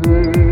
day.